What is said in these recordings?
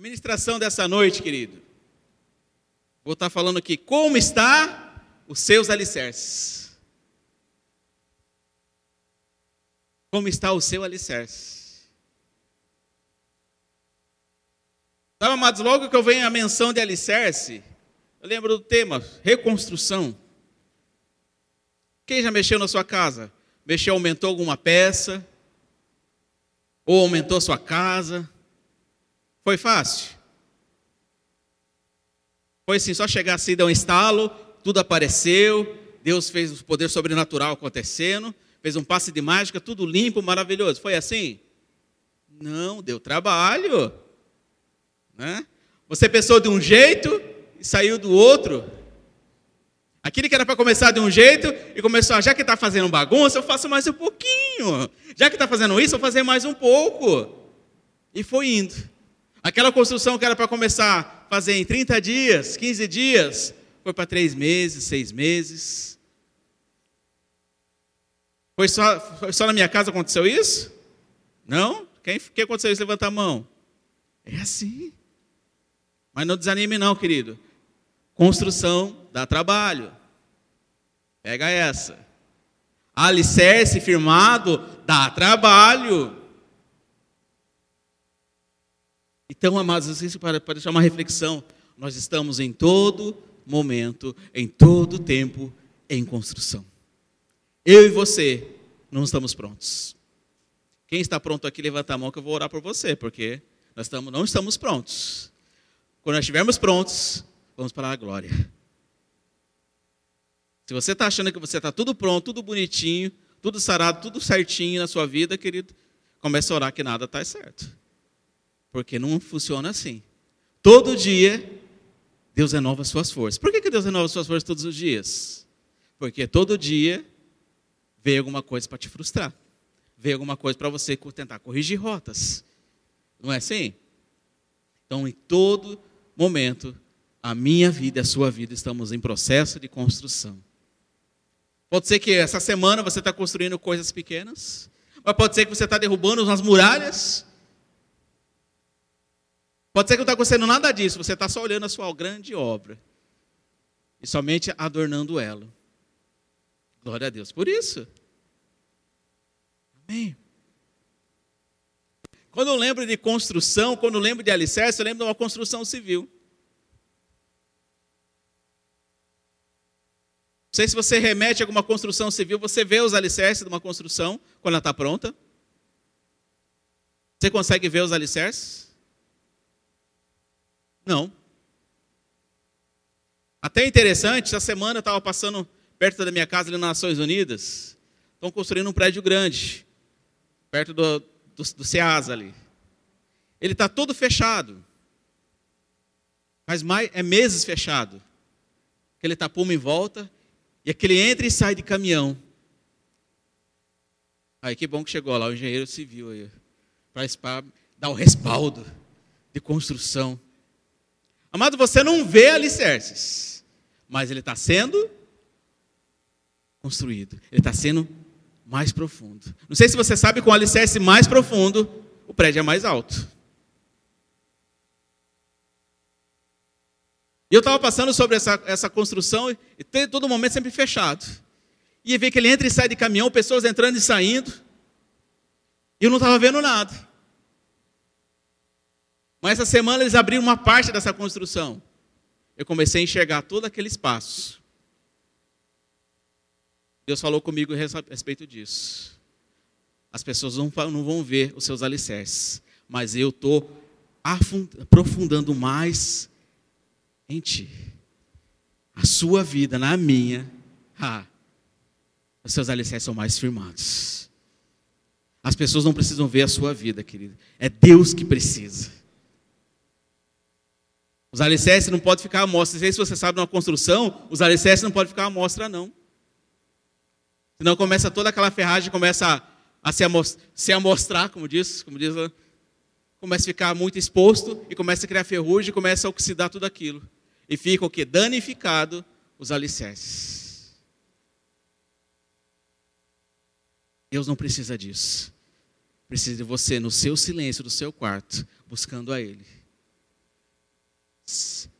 A ministração dessa noite, querido. Vou estar falando aqui como está os seus alicerces. Como está o seu alicerce? Sabe, amados, logo que eu venho a menção de alicerce, eu lembro do tema, reconstrução. Quem já mexeu na sua casa? Mexeu, aumentou alguma peça? Ou aumentou a sua casa? Foi fácil? Foi assim, só chegar assim, dar um estalo, tudo apareceu, Deus fez o poder sobrenatural acontecendo, fez um passe de mágica, tudo limpo, maravilhoso. Foi assim? Não, deu trabalho. Né? Você pensou de um jeito e saiu do outro. Aquele que era para começar de um jeito e começou, a, já que está fazendo bagunça, eu faço mais um pouquinho. Já que está fazendo isso, eu vou fazer mais um pouco. E foi indo. Aquela construção que era para começar a fazer em 30 dias, 15 dias, foi para 3 meses, 6 meses. Foi só, foi só na minha casa aconteceu isso? Não? Quem, quem aconteceu isso? Levanta a mão. É assim. Mas não desanime não, querido. Construção dá trabalho. Pega essa. Alicerce firmado dá trabalho. Então, amados, isso para, para deixar uma reflexão, nós estamos em todo momento, em todo tempo, em construção. Eu e você não estamos prontos. Quem está pronto aqui, levanta a mão que eu vou orar por você, porque nós estamos, não estamos prontos. Quando nós estivermos prontos, Vamos para a glória. Se você está achando que você está tudo pronto, tudo bonitinho, tudo sarado, tudo certinho na sua vida, querido, comece a orar que nada está certo. Porque não funciona assim. Todo dia, Deus renova suas forças. Por que, que Deus renova suas forças todos os dias? Porque todo dia veio alguma coisa para te frustrar. Veio alguma coisa para você tentar corrigir rotas. Não é assim? Então, em todo momento, a minha vida e a sua vida estamos em processo de construção. Pode ser que essa semana você está construindo coisas pequenas, mas pode ser que você está derrubando umas muralhas. Pode ser que não está acontecendo nada disso, você está só olhando a sua grande obra e somente adornando ela. Glória a Deus por isso. Amém. Quando eu lembro de construção, quando eu lembro de alicerce, eu lembro de uma construção civil. Não sei se você remete a alguma construção civil, você vê os alicerces de uma construção quando ela está pronta? Você consegue ver os alicerces? Não. Até interessante, essa semana eu estava passando perto da minha casa ali nas Nações Unidas. Estão construindo um prédio grande, perto do, do, do Ceasa ali. Ele está todo fechado. Faz mais, é meses fechado. Aquele tapume em volta e aquele entra e sai de caminhão. Aí que bom que chegou lá o engenheiro civil aí, para dar o respaldo de construção. Amado, você não vê alicerces, mas ele está sendo construído, ele está sendo mais profundo. Não sei se você sabe, com o alicerce mais profundo, o prédio é mais alto. E eu estava passando sobre essa, essa construção e todo momento sempre fechado. E ver que ele entra e sai de caminhão, pessoas entrando e saindo. E eu não estava vendo nada. Mas essa semana eles abriram uma parte dessa construção. Eu comecei a enxergar todo aquele espaço. Deus falou comigo a respeito disso. As pessoas não, vão ver os seus alicerces, mas eu estou aprofundando mais em ti. A sua vida na minha, ah, os seus alicerces são mais firmados. As pessoas não precisam ver a sua vida, querido. É Deus que precisa. Os alicerces não podem ficar à mostra. Não sei se você sabe, numa construção, os alicerces não podem ficar à mostra, não. Senão começa toda aquela ferragem, começa a, a se, amostrar, se amostrar, como diz, como diz, começa a ficar muito exposto e começa a criar ferrugem começa a oxidar tudo aquilo e fica o que? Danificado os alicerces. Deus não precisa disso. Precisa de você no seu silêncio, do seu quarto, buscando a Ele.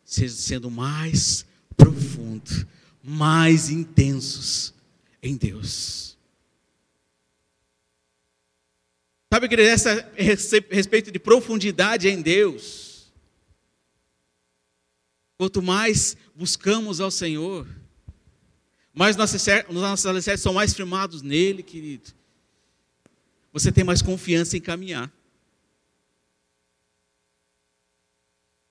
Sendo mais profundo, mais intensos em Deus. Sabe, que essa respeito de profundidade em Deus. Quanto mais buscamos ao Senhor, mais nossos alicerces são mais firmados nele, querido. Você tem mais confiança em caminhar.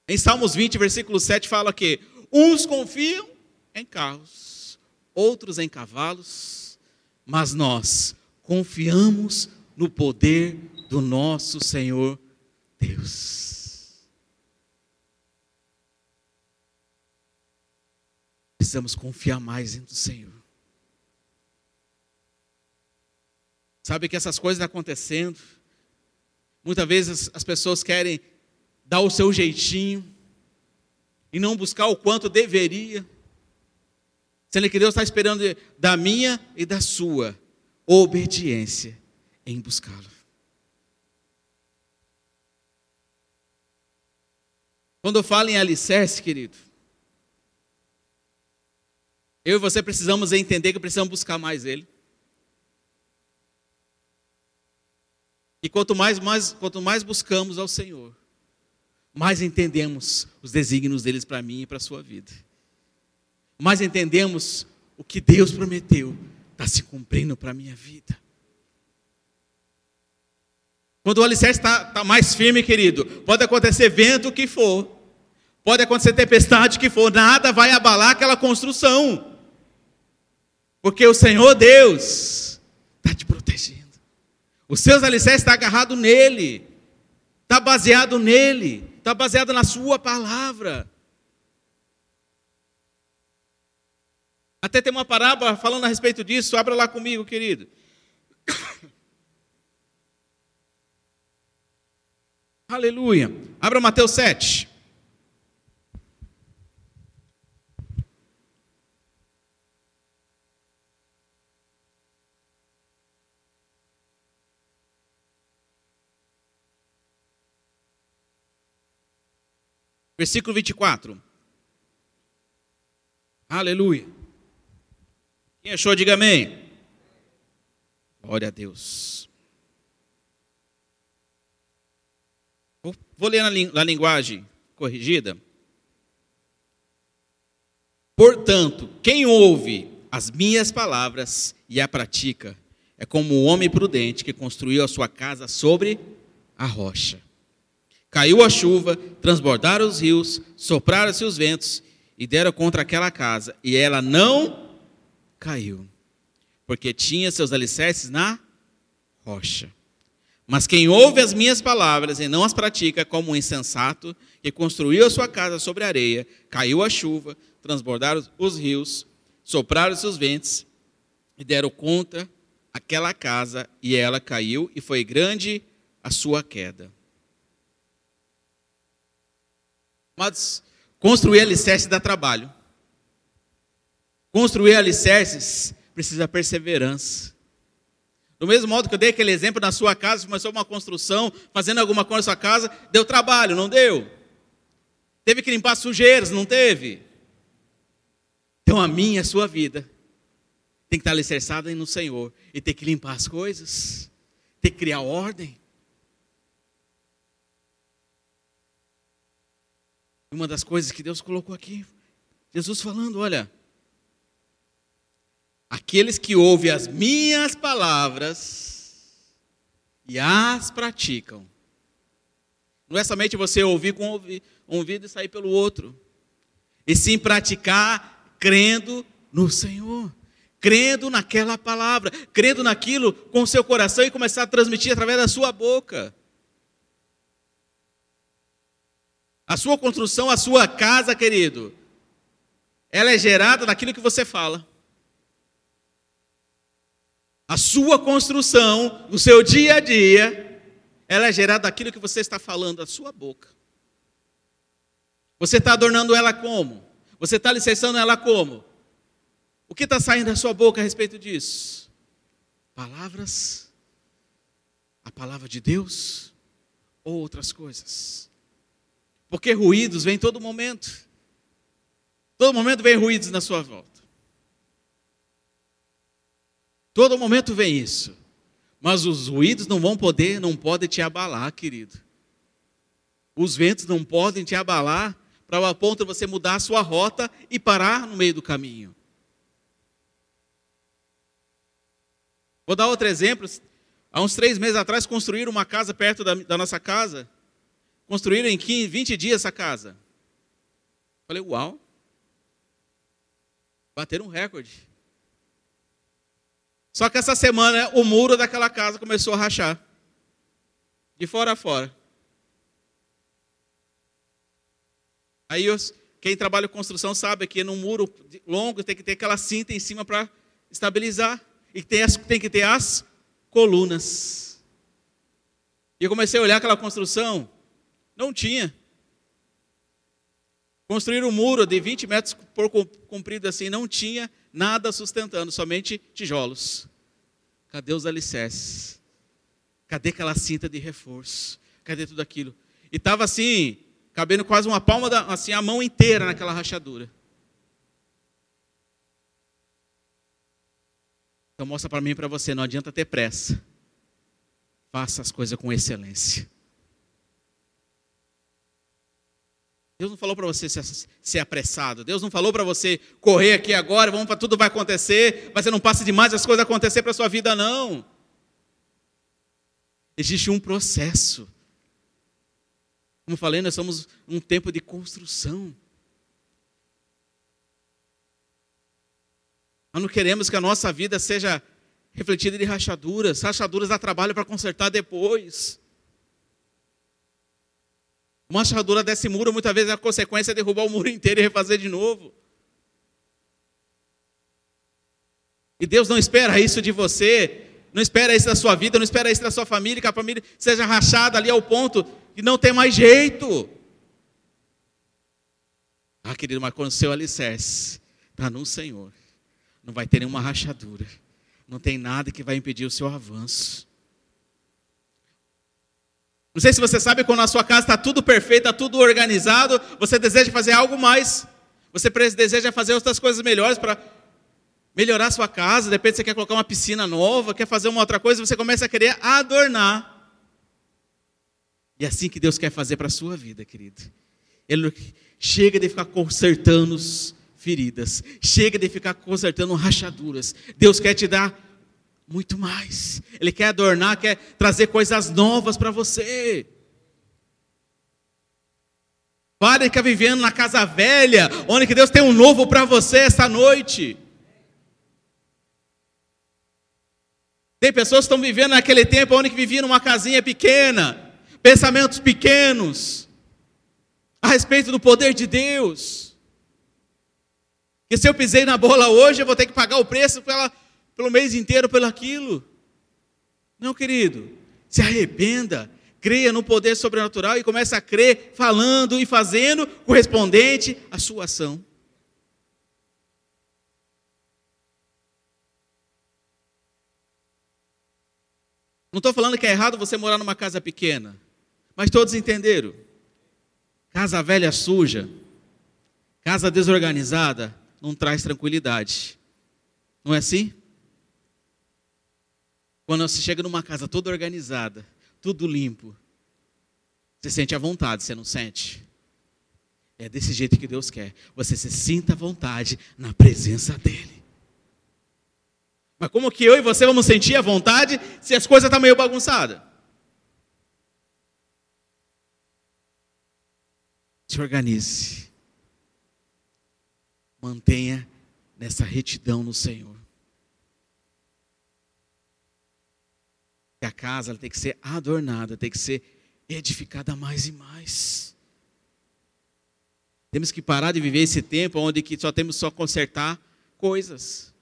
Em Salmos 20, versículo 7, fala que uns confiam em carros, outros em cavalos, mas nós confiamos no poder do nosso Senhor Deus. Precisamos confiar mais no Senhor. Sabe que essas coisas acontecendo, muitas vezes as pessoas querem dar o seu jeitinho e não buscar o quanto deveria. Sendo que Deus está esperando da minha e da sua obediência em buscá-lo. Quando eu falo em alicerce, querido, eu e você precisamos entender que precisamos buscar mais Ele. E quanto mais, mais, quanto mais buscamos ao Senhor, mais entendemos os desígnios deles para mim e para a sua vida. Mais entendemos o que Deus prometeu está se cumprindo para a minha vida. Quando o alicerce está tá mais firme, querido, pode acontecer vento que for, pode acontecer tempestade que for, nada vai abalar aquela construção. Porque o Senhor Deus está te protegendo. Os seus alicerces estão agarrados nele, está baseado nele está baseada na Sua palavra. Até tem uma parábola falando a respeito disso, abra lá comigo, querido. Aleluia. Abra Mateus 7. Versículo 24. Aleluia. Quem achou, diga amém. Glória a Deus. Vou ler na, linguagem corrigida. Portanto, quem ouve as minhas palavras e a pratica é como o homem prudente que construiu a sua casa sobre a rocha. Caiu a chuva, transbordaram os rios, sopraram-se os ventos e deram contra aquela casa, e ela não caiu, porque tinha seus alicerces na rocha. Mas quem ouve as minhas palavras e não as pratica, como um insensato, que construiu a sua casa sobre areia, caiu a chuva, transbordaram os rios, sopraram-se os ventos e deram contra aquela casa, e ela caiu, e foi grande a sua queda. Mas construir alicerces dá trabalho. Construir alicerces precisa perseverança. Do mesmo modo que eu dei aquele exemplo na sua casa, começou uma construção, fazendo alguma coisa na sua casa, deu trabalho, não deu? Teve que limpar sujeiras, não teve? Então a minha, a sua vida, tem que estar alicerçada no Senhor e ter que limpar as coisas, ter que criar ordem. Uma das coisas que Deus colocou aqui, Jesus falando: olha, aqueles que ouvem as minhas palavras e as praticam. Não é somente você ouvir com um ouvido e sair pelo outro, e sim praticar crendo no Senhor, crendo naquela palavra, crendo naquilo com o seu coração e começar a transmitir através da sua boca. A sua construção, a sua casa, querido, ela é gerada daquilo que você fala. A sua construção, o seu dia a dia, ela é gerada daquilo que você está falando, da sua boca. Você está adornando ela como? Você está alicerçando ela como? O que está saindo da sua boca a respeito disso? Palavras? A palavra de Deus? Ou outras coisas? Porque ruídos vêm todo momento. Todo momento vem ruídos na sua volta. Todo momento vem isso. Mas os ruídos não vão poder, não podem te abalar, querido. Os ventos não podem te abalar para o ponto de você mudar a sua rota e parar no meio do caminho. Vou dar outro exemplo. Há uns três meses atrás, construíram uma casa perto da, da nossa casa. Construíram em 15, 20 dias essa casa. Falei, uau. Bateram um recorde. Só que essa semana o muro daquela casa começou a rachar. De fora a fora. Aí quem trabalha com construção sabe que num muro longo tem que ter aquela cinta em cima para estabilizar. E tem, as, tem que ter as colunas. E eu comecei a olhar aquela construção, não tinha. Construir um muro de 20 metros por comprido assim, não tinha nada sustentando, somente tijolos. Cadê os alicerces? Cadê aquela cinta de reforço? Cadê tudo aquilo? E estava assim, cabendo quase uma palma, da, assim, a mão inteira naquela rachadura. Então mostra para mim e para você, não adianta ter pressa. Faça as coisas com excelência. Deus não falou para você ser apressado. Deus não falou para você correr aqui agora, vamos para tudo vai acontecer, mas você não passa demais as coisas acontecer para sua vida, não. Existe um processo. Como falei, nós somos um tempo de construção. Nós não queremos que a nossa vida seja refletida de rachaduras. Rachaduras dá trabalho para consertar depois. Uma rachadura desse muro, muitas vezes, é a consequência de derrubar o muro inteiro e refazer de novo. E Deus não espera isso de você, não espera isso da sua vida, não espera isso da sua família, que a família seja rachada ali ao ponto que não tem mais jeito. Ah, querido, mas quando o seu alicerce está no Senhor, não vai ter nenhuma rachadura, não tem nada que vai impedir o seu avanço. Não sei se você sabe, quando a sua casa está tudo perfeito, está tudo organizado, você deseja fazer algo mais. Você deseja fazer outras coisas melhores para melhorar a sua casa. De repente você quer colocar uma piscina nova, quer fazer uma outra coisa, você começa a querer adornar. E é assim que Deus quer fazer para a sua vida, querido. Ele chega de ficar consertando feridas, chega de ficar consertando rachaduras. Deus quer te dar muito mais. Ele quer adornar, quer trazer coisas novas para você. Pare de ficar vivendo na casa velha, onde que Deus tem um novo para você esta noite. Tem pessoas que estão vivendo naquele tempo onde que viviam numa casinha pequena, pensamentos pequenos, a respeito do poder de Deus. Que se eu pisei na bola hoje, eu vou ter que pagar o preço pela, pelo mês inteiro pelo aquilo. Não, querido. Se arrependa, creia no poder sobrenatural e comece a crer falando e fazendo correspondente à sua ação. Não estou falando que é errado você morar numa casa pequena, mas todos entenderam. Casa velha suja, casa desorganizada, não traz tranquilidade. Não é assim? Quando você chega numa casa toda organizada, tudo limpo, você sente à vontade, você não sente? É desse jeito que Deus quer. Você se sinta à vontade na presença dEle. Mas como que eu e você vamos sentir à vontade se as coisas estão meio bagunçadas? Se organize mantenha nessa retidão no Senhor. E a casa tem que ser adornada, tem que ser edificada mais e mais. Temos que parar de viver esse tempo onde que só temos só consertar coisas.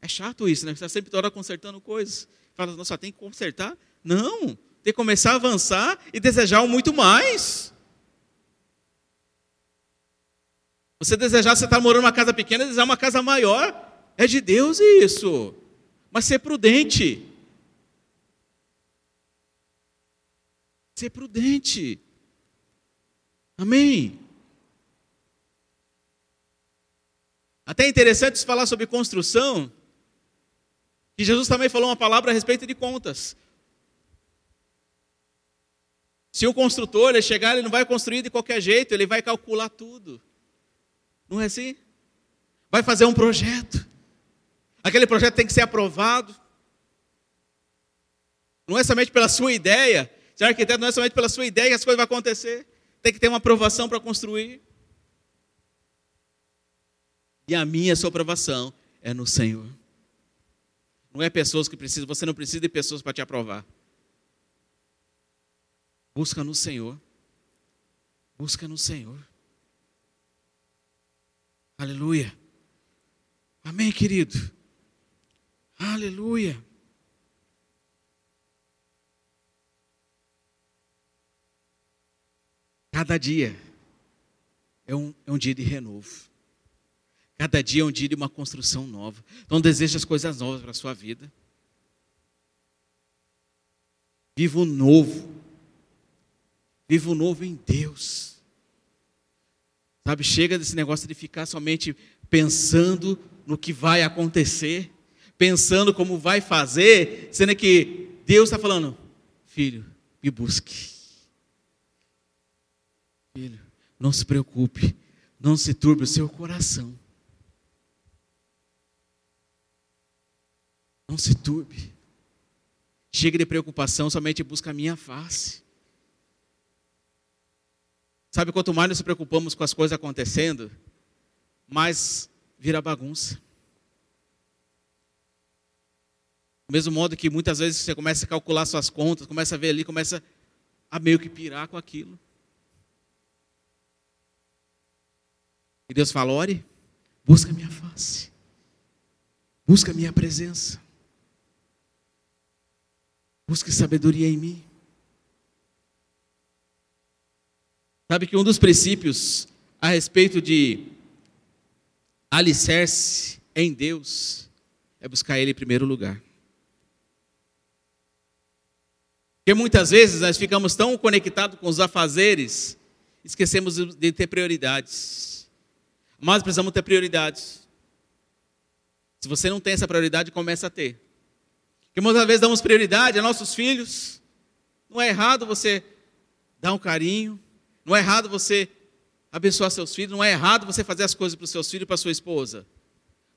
É chato isso, né? Você está sempre toda hora consertando coisas. Fala, não, só tem que consertar? Não, tem que começar a avançar e desejar muito mais. Você desejar, você está morando numa casa pequena, desejar uma casa maior, é de Deus isso. Mas ser prudente. Ser prudente. Amém. Até é interessante falar sobre construção, que Jesus também falou uma palavra a respeito de contas. Se o construtor ele chegar, ele não vai construir de qualquer jeito, ele vai calcular tudo. Não é assim? Vai fazer um projeto. Aquele projeto tem que ser aprovado. Não é somente pela sua ideia. Ser arquiteto não é somente pela sua ideia que as coisas vão acontecer. Tem que ter uma aprovação para construir. E a minha a sua aprovação é no Senhor. Não é pessoas que precisam, você não precisa de pessoas para te aprovar. Busca no Senhor. Busca no Senhor. Aleluia. Amém, querido. Aleluia. Cada dia é um, é um dia de renovo. Cada dia é um dia de uma construção nova. Então deseja as coisas novas para a sua vida. Viva o novo. Viva o novo em Deus. Sabe, chega desse negócio de ficar somente pensando no que vai acontecer, pensando como vai fazer, sendo que Deus está falando, filho, me busque. Filho, não se preocupe, não se turbe o seu coração. Não se turbe. Chega de preocupação, somente busca a minha face. Sabe, quanto mais nos preocupamos com as coisas acontecendo, mais vira bagunça. Do mesmo modo que muitas vezes você começa a calcular suas contas, começa a ver ali, começa a meio que pirar com aquilo. E Deus fala: ore, busca a minha face, busca a minha presença, busque sabedoria em mim. Sabe que um dos princípios a respeito de alicerce em Deus é buscar Ele em primeiro lugar. Porque muitas vezes nós ficamos tão conectados com os afazeres, esquecemos de ter prioridades. Mas precisamos ter prioridades. Se você não tem essa prioridade, começa a ter. Porque muitas vezes damos prioridade a nossos filhos. Não é errado você dar um carinho. Não é errado você abençoar seus filhos. Não é errado você fazer as coisas para os seus filhos e para sua esposa.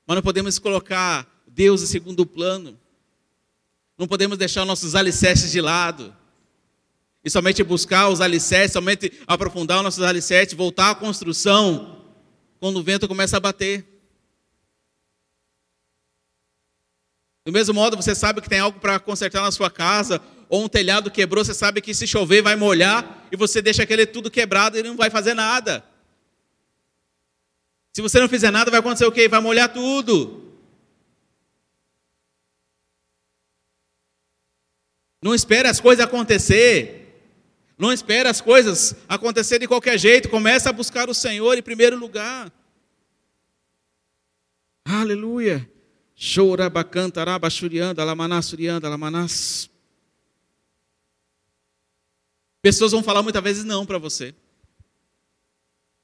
Mas não podemos colocar Deus em segundo plano. Não podemos deixar nossos alicerces de lado. E somente buscar os alicerces, somente aprofundar os nossos alicerces, voltar à construção quando o vento começa a bater. Do mesmo modo, você sabe que tem algo para consertar na sua casa, ou um telhado quebrou, você sabe que se chover vai molhar, e você deixa aquele tudo quebrado e não vai fazer nada. Se você não fizer nada, vai acontecer o quê? Vai molhar tudo. Não espere as coisas acontecer. Não espera as coisas acontecer de qualquer jeito. Começa a buscar o Senhor em primeiro lugar. Aleluia. Chourabacantarabachurianda, lamanassurianda, lamanás. Pessoas vão falar muitas vezes não para você.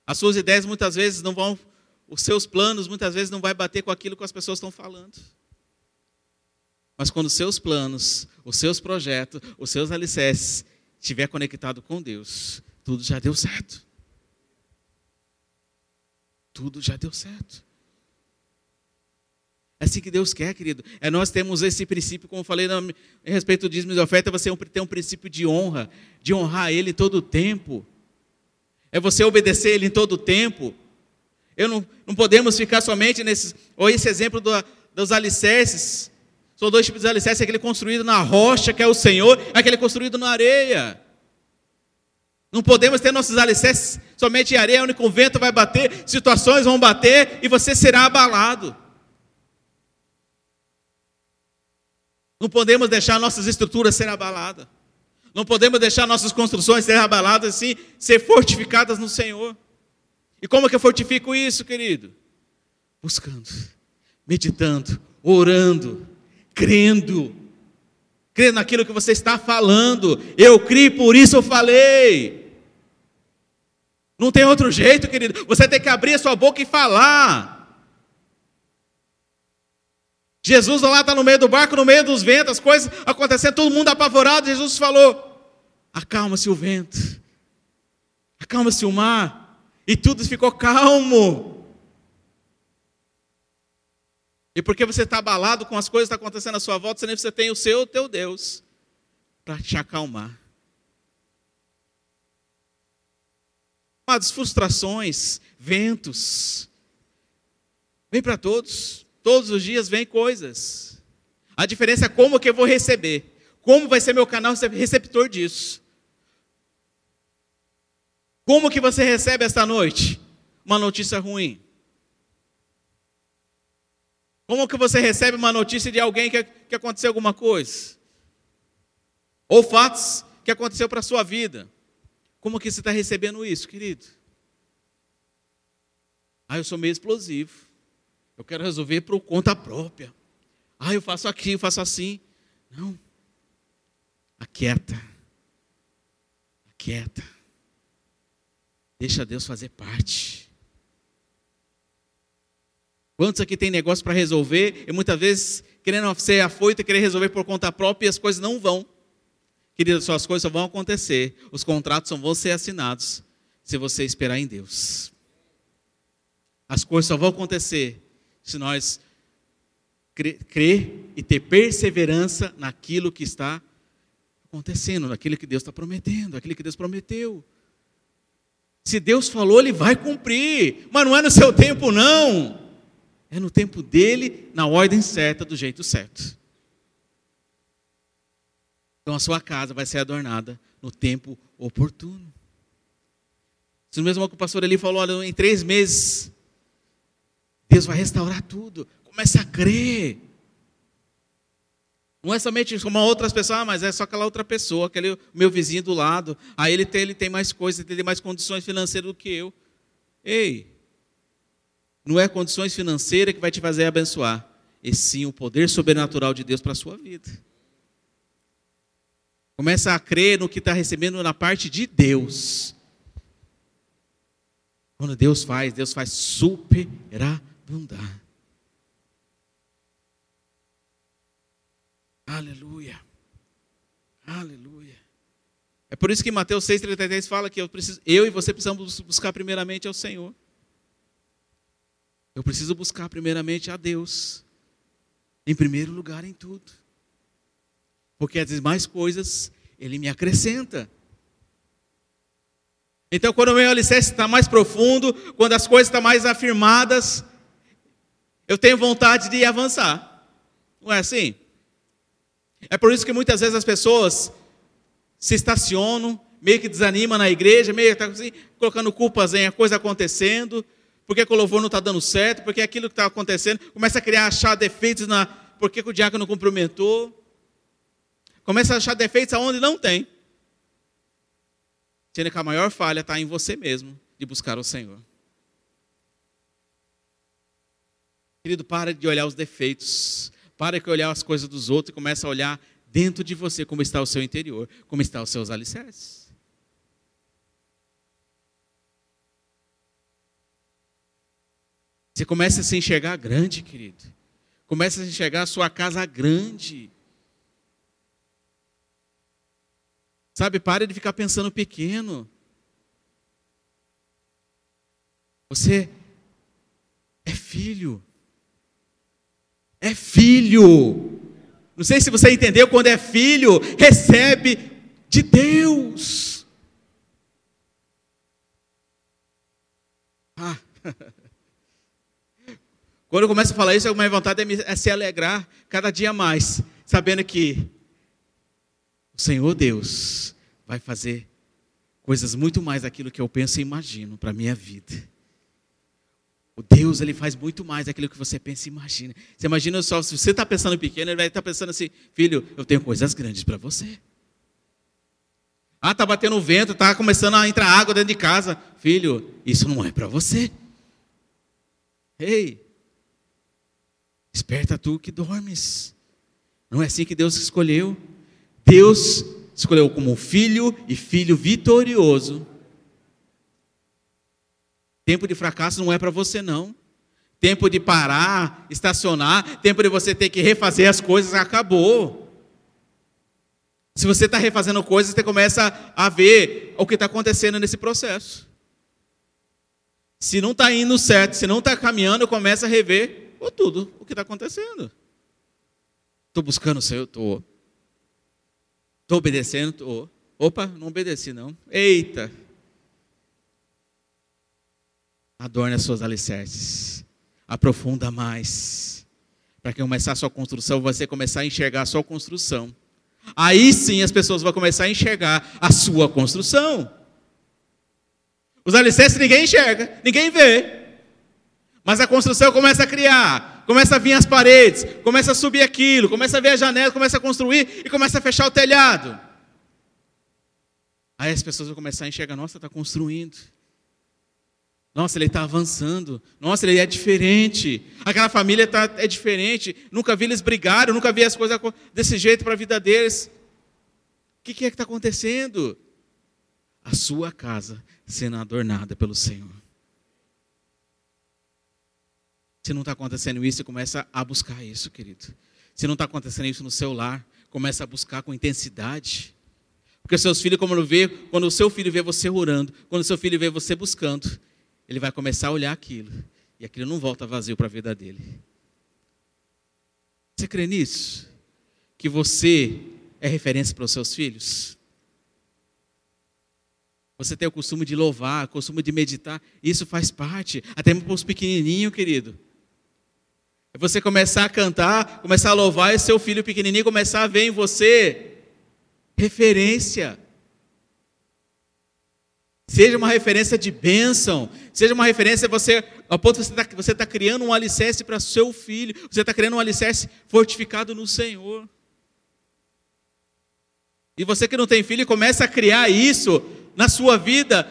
As suas ideias muitas vezes não vão, os seus planos muitas vezes não vai bater com aquilo que as pessoas estão falando. Mas quando os seus planos, os seus projetos, os seus alicerces estiver conectado com Deus, tudo já deu certo. Tudo já deu certo. É assim que Deus quer, querido. É nós temos esse princípio, como eu falei a respeito do dízimo de oferta, você tem um princípio de honra, de honrar Ele todo o tempo. É você obedecer Ele em todo o tempo. Eu não, não podemos ficar somente nesse, ou esse exemplo do, dos alicerces. São dois tipos de alicerce, aquele construído na rocha, que é o Senhor, aquele construído na areia. Não podemos ter nossos alicerces somente em areia, onde o vento vai bater, situações vão bater e você será abalado. Não podemos deixar nossas estruturas serem abaladas. Não podemos deixar nossas construções serem abaladas, assim, ser fortificadas no Senhor. E como é que eu fortifico isso, querido? Buscando, meditando, orando, crendo, crendo naquilo que você está falando. Eu criei, por isso eu falei. Não tem outro jeito, querido. Você tem que abrir a sua boca e falar. Jesus lá está no meio do barco, no meio dos ventos, as coisas acontecendo, todo mundo apavorado. Jesus falou: Acalma-se o vento, acalma-se o mar. E tudo ficou calmo. E porque você está abalado com as coisas que estão acontecendo à sua volta, você tem o seu, teu Deus, para te acalmar. Amados, frustrações, ventos, vem para todos. Todos os dias vem coisas. A diferença é como que eu vou receber. Como vai ser meu canal receptor disso. Como que você recebe esta noite? Uma notícia ruim. Como que você recebe uma notícia de alguém que, que aconteceu alguma coisa? Ou fatos que aconteceu para a sua vida? Como que você está recebendo isso, querido? Ah, eu sou meio explosivo. Eu quero resolver por conta própria. Ah, eu faço aqui, eu faço assim. Não. Aquieta. Aquieta. Deixa Deus fazer parte. Quantos aqui tem negócio para resolver e muitas vezes querendo ser afoito e querer resolver por conta própria e as coisas não vão? Querido, só as coisas só vão acontecer, os contratos só vão ser assinados se você esperar em Deus. As coisas só vão acontecer se nós crer e ter perseverança naquilo que está acontecendo, naquilo que Deus está prometendo, aquilo que Deus prometeu. Se Deus falou, Ele vai cumprir, mas não é no seu tempo, não. É no tempo dele, na ordem certa, do jeito certo. Então a sua casa vai ser adornada no tempo oportuno. Isso mesmo que o pastor ali falou, olha, em três meses, Deus vai restaurar tudo. Comece a crer. Não é somente como outras pessoas, ah, mas é só aquela outra pessoa, aquele meu vizinho do lado. Aí ele tem, ele tem mais coisas, ele tem mais condições financeiras do que eu. Ei, não é condições financeiras que vai te fazer abençoar, e sim o poder sobrenatural de Deus para a sua vida. Começa a crer no que está recebendo na parte de Deus. Quando Deus faz, Deus faz superabundar. Aleluia. Aleluia. É por isso que Mateus 6,33 fala que eu, preciso, eu e você precisamos buscar primeiramente ao Senhor. Eu preciso buscar primeiramente a Deus, em primeiro lugar em tudo. Porque as demais coisas Ele me acrescenta. Então, quando o meu alicerce está mais profundo, quando as coisas estão mais afirmadas, eu tenho vontade de avançar. Não é assim? É por isso que muitas vezes as pessoas se estacionam, meio que desanimam na igreja, meio que tá assim, colocando culpas em a coisa acontecendo, porque o louvor não está dando certo, porque aquilo que está acontecendo, começa a criar, achar defeitos na. Por que o diácono não cumprimentou? Começa a achar defeitos aonde não tem. Sendo que a maior falha está em você mesmo, de buscar o Senhor. Querido, para de olhar os defeitos. Para de olhar as coisas dos outros e começa a olhar dentro de você como está o seu interior, como estão os seus alicerces. Você começa a se enxergar grande, querido. Começa a enxergar a sua casa grande. Sabe, pare de ficar pensando pequeno. Você é filho. É filho. Não sei se você entendeu, quando é filho, recebe de Deus. Ah. Quando eu começo a falar isso, a minha vontade é, é se alegrar cada dia mais, sabendo que o Senhor Deus vai fazer coisas muito mais daquilo que eu penso e imagino para a minha vida. O Deus, ele faz muito mais daquilo que você pensa e imagina. Você imagina só, se você está pensando pequeno, ele vai estar tá pensando assim, filho, eu tenho coisas grandes para você. Ah, está batendo vento, está começando a entrar água dentro de casa. Filho, isso não é para você. Ei, Esperta tu que dormes. Não é assim que Deus escolheu. Deus escolheu como filho e filho vitorioso. Tempo de fracasso não é para você, não. Tempo de parar, estacionar, tempo de você ter que refazer as coisas, acabou. Se você está refazendo coisas, você começa a ver o que está acontecendo nesse processo. Se não está indo certo, se não está caminhando, começa a rever oh, tudo o que está acontecendo. Estou buscando o Senhor? Estou. Estou obedecendo? Estou. Opa, não obedeci não. Eita. Adorne as suas alicerces. Aprofunda mais. Para que começar a sua construção, você começar a enxergar a sua construção. Aí sim as pessoas vão começar a enxergar a sua construção. Os alicerces ninguém enxerga, ninguém vê. Mas a construção começa a criar, começa a vir as paredes, começa a subir aquilo, começa a ver a janela, começa a construir e começa a fechar o telhado. Aí as pessoas vão começar a enxergar, nossa, está construindo. Nossa, ele está avançando. Nossa, ele é diferente. Aquela família tá, é diferente. Nunca vi eles brigarem, nunca vi as coisas desse jeito para a vida deles. O que, que é que está acontecendo? A sua casa sendo adornada pelo Senhor. Se não está acontecendo isso, começa a buscar isso, querido. Se não está acontecendo isso no seu lar, começa a buscar com intensidade. Porque seus filhos, como vê, quando o seu filho vê você orando, quando o seu filho vê você buscando, ele vai começar a olhar aquilo. E aquilo não volta vazio para a vida dele. Você crê nisso? Que você é referência para os seus filhos? Você tem o costume de louvar, o costume de meditar, isso faz parte, até para os pequenininhos, querido. É você começar a cantar, começar a louvar, e seu filho pequenininho começar a ver em você referência. Seja uma referência de bênção, seja uma referência, você, ao ponto de você está tá criando um alicerce para seu filho, você está criando um alicerce fortificado no Senhor. E você que não tem filho, começa a criar isso na sua vida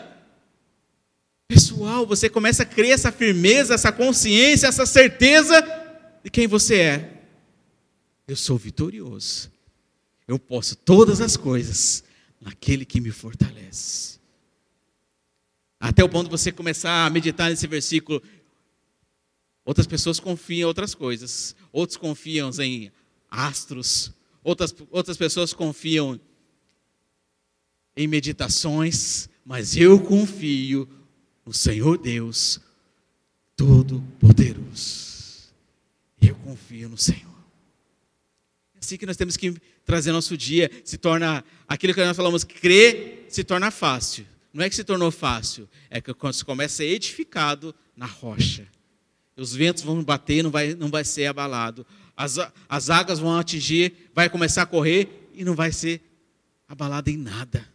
pessoal, você começa a criar essa firmeza, essa consciência, essa certeza de quem você é. Eu sou vitorioso. Eu posso todas as coisas naquele que me fortalece. Até o ponto de você começar a meditar nesse versículo. Outras pessoas confiam em outras coisas. Outros confiam em astros. Outras, outras pessoas confiam em meditações. Mas eu confio no Senhor Deus Todo-Poderoso. Eu confio no Senhor. É assim que nós temos que trazer nosso dia. Se torna aquilo que nós falamos, crer se torna fácil não é que se tornou fácil, é que quando se começa a ser edificado na rocha. Os ventos vão bater, não vai, não vai ser abalado. As, as águas vão atingir, vai começar a correr e não vai ser abalado em nada.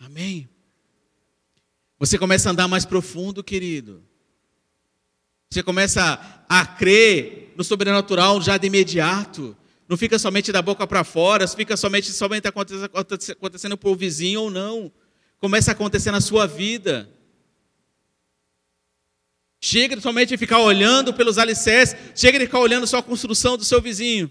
Amém? Você começa a andar mais profundo, querido. Você começa a crer no sobrenatural já de imediato. Não fica somente da boca para fora, fica somente somente acontecendo por vizinho ou não. Começa a acontecer na sua vida. Chega de somente ficar olhando pelos alicerces, chega de ficar olhando só a construção do seu vizinho.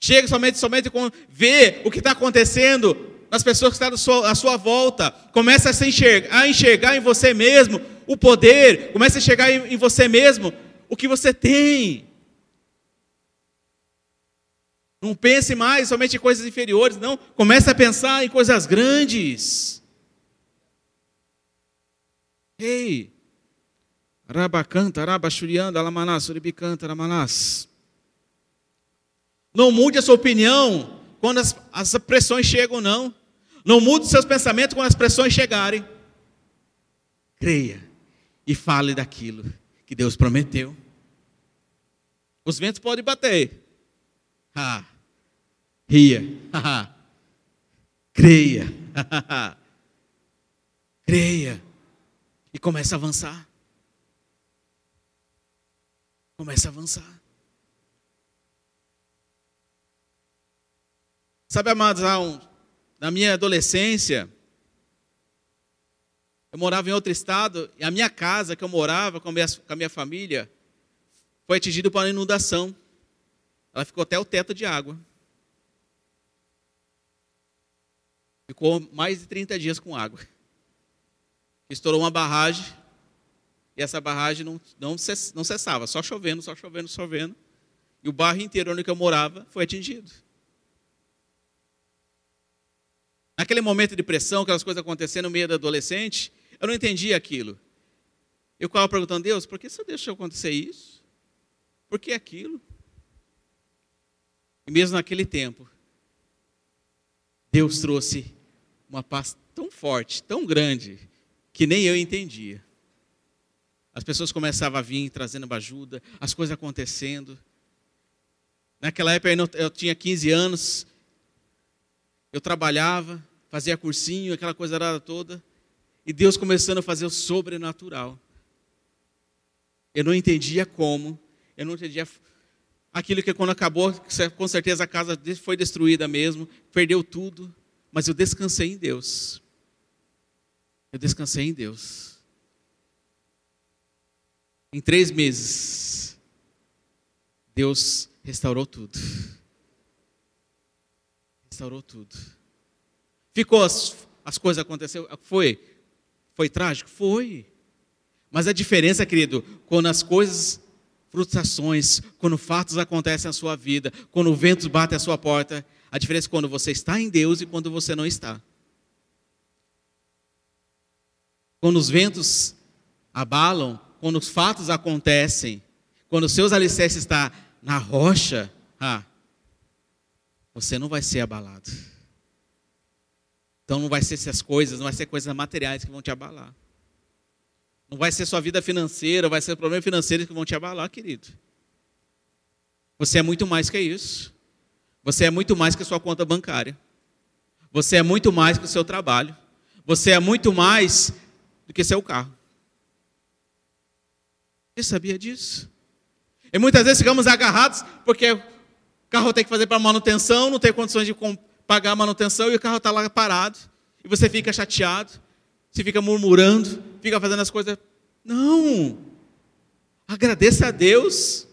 Chega somente somente com ver o que está acontecendo nas pessoas que estão à sua volta. Começa a, enxergar, a enxergar em você mesmo o poder, começa a enxergar em você mesmo o que você tem. Não pense mais somente em coisas inferiores, não. Comece a pensar em coisas grandes. Ei! Rabacanta, Rabachurianda, Alamanás, Suribicanta, Alamanás. Não mude a sua opinião quando as, as pressões chegam, não. Não mude seus pensamentos quando as pressões chegarem. Creia e fale daquilo que Deus prometeu. Os ventos podem bater. Ah, ria. Creia. Creia. E começa a avançar. Começa a avançar. Sabe, amados, na minha adolescência, eu morava em outro estado e a minha casa que eu morava com a minha, com a minha família foi atingida por uma inundação. Ela ficou até o teto de água. Ficou mais de 30 dias com água. Estourou uma barragem e essa barragem não, não, cessava, só chovendo, só chovendo, chovendo. E o bairro inteiro onde eu morava foi atingido. Naquele momento de pressão, aquelas coisas acontecendo no meio da adolescente, eu não entendia aquilo. Eu ficava perguntando, Deus, por que você deixou acontecer isso? Por que aquilo? E mesmo naquele tempo, Deus trouxe uma paz tão forte, tão grande, que nem eu entendia. As pessoas começavam a vir trazendo ajuda, as coisas acontecendo. Naquela época eu tinha 15 anos, eu trabalhava, fazia cursinho, aquela coisa toda, e Deus começando a fazer o sobrenatural. Eu não entendia como, eu não entendia aquilo que quando acabou, com certeza a casa foi destruída mesmo, perdeu tudo, mas eu descansei em Deus. Eu descansei em Deus. Em três meses, Deus restaurou tudo. Restaurou tudo. Ficou as, as coisas aconteceram? Foi. Foi trágico? Foi. Mas a diferença, querido, quando as coisas, frustrações, quando fatos acontecem na sua vida, quando o vento bate à sua porta, a diferença é quando você está em Deus e quando você não está. Quando os ventos abalam, quando os fatos acontecem, quando os seus alicerces estão na rocha, ah, você não vai ser abalado. Então não vai ser essas coisas, não vai ser coisas materiais que vão te abalar. Não vai ser sua vida financeira, vai ser problemas financeiros que vão te abalar, querido. Você é muito mais que isso. Você é muito mais que a sua conta bancária. Você é muito mais que o seu trabalho. Você é muito mais do que seu carro. Você sabia disso? E muitas vezes ficamos agarrados porque o carro tem que fazer para manutenção, não tem condições de pagar a manutenção e o carro está lá parado. E você fica chateado, você fica murmurando, fica fazendo as coisas. Não! Agradeça a Deus.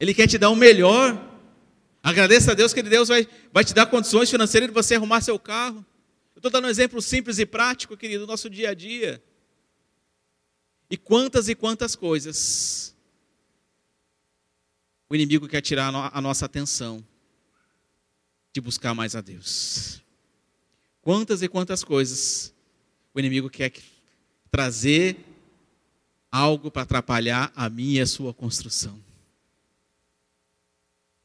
Ele quer te dar o melhor. Agradeça a Deus que Deus vai, vai te dar condições financeiras de você arrumar seu carro. Eu estou dando um exemplo simples e prático, querido, do nosso dia a dia. E quantas e quantas coisas o inimigo quer tirar a nossa atenção de buscar mais a Deus. Quantas e quantas coisas o inimigo quer trazer algo para atrapalhar a minha e a sua construção.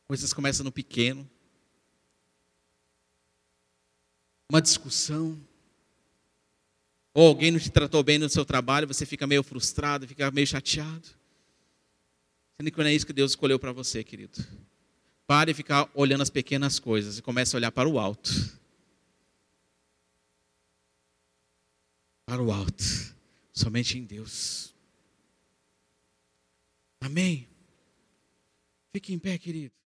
Coisas começam no pequeno. Uma discussão. Ou alguém não te tratou bem no seu trabalho, você fica meio frustrado, fica meio chateado. Sendo que não é isso que Deus escolheu para você, querido. Pare de ficar olhando as pequenas coisas e comece a olhar para o alto. Para o alto. Somente em Deus. Amém. Fique em pé, querido.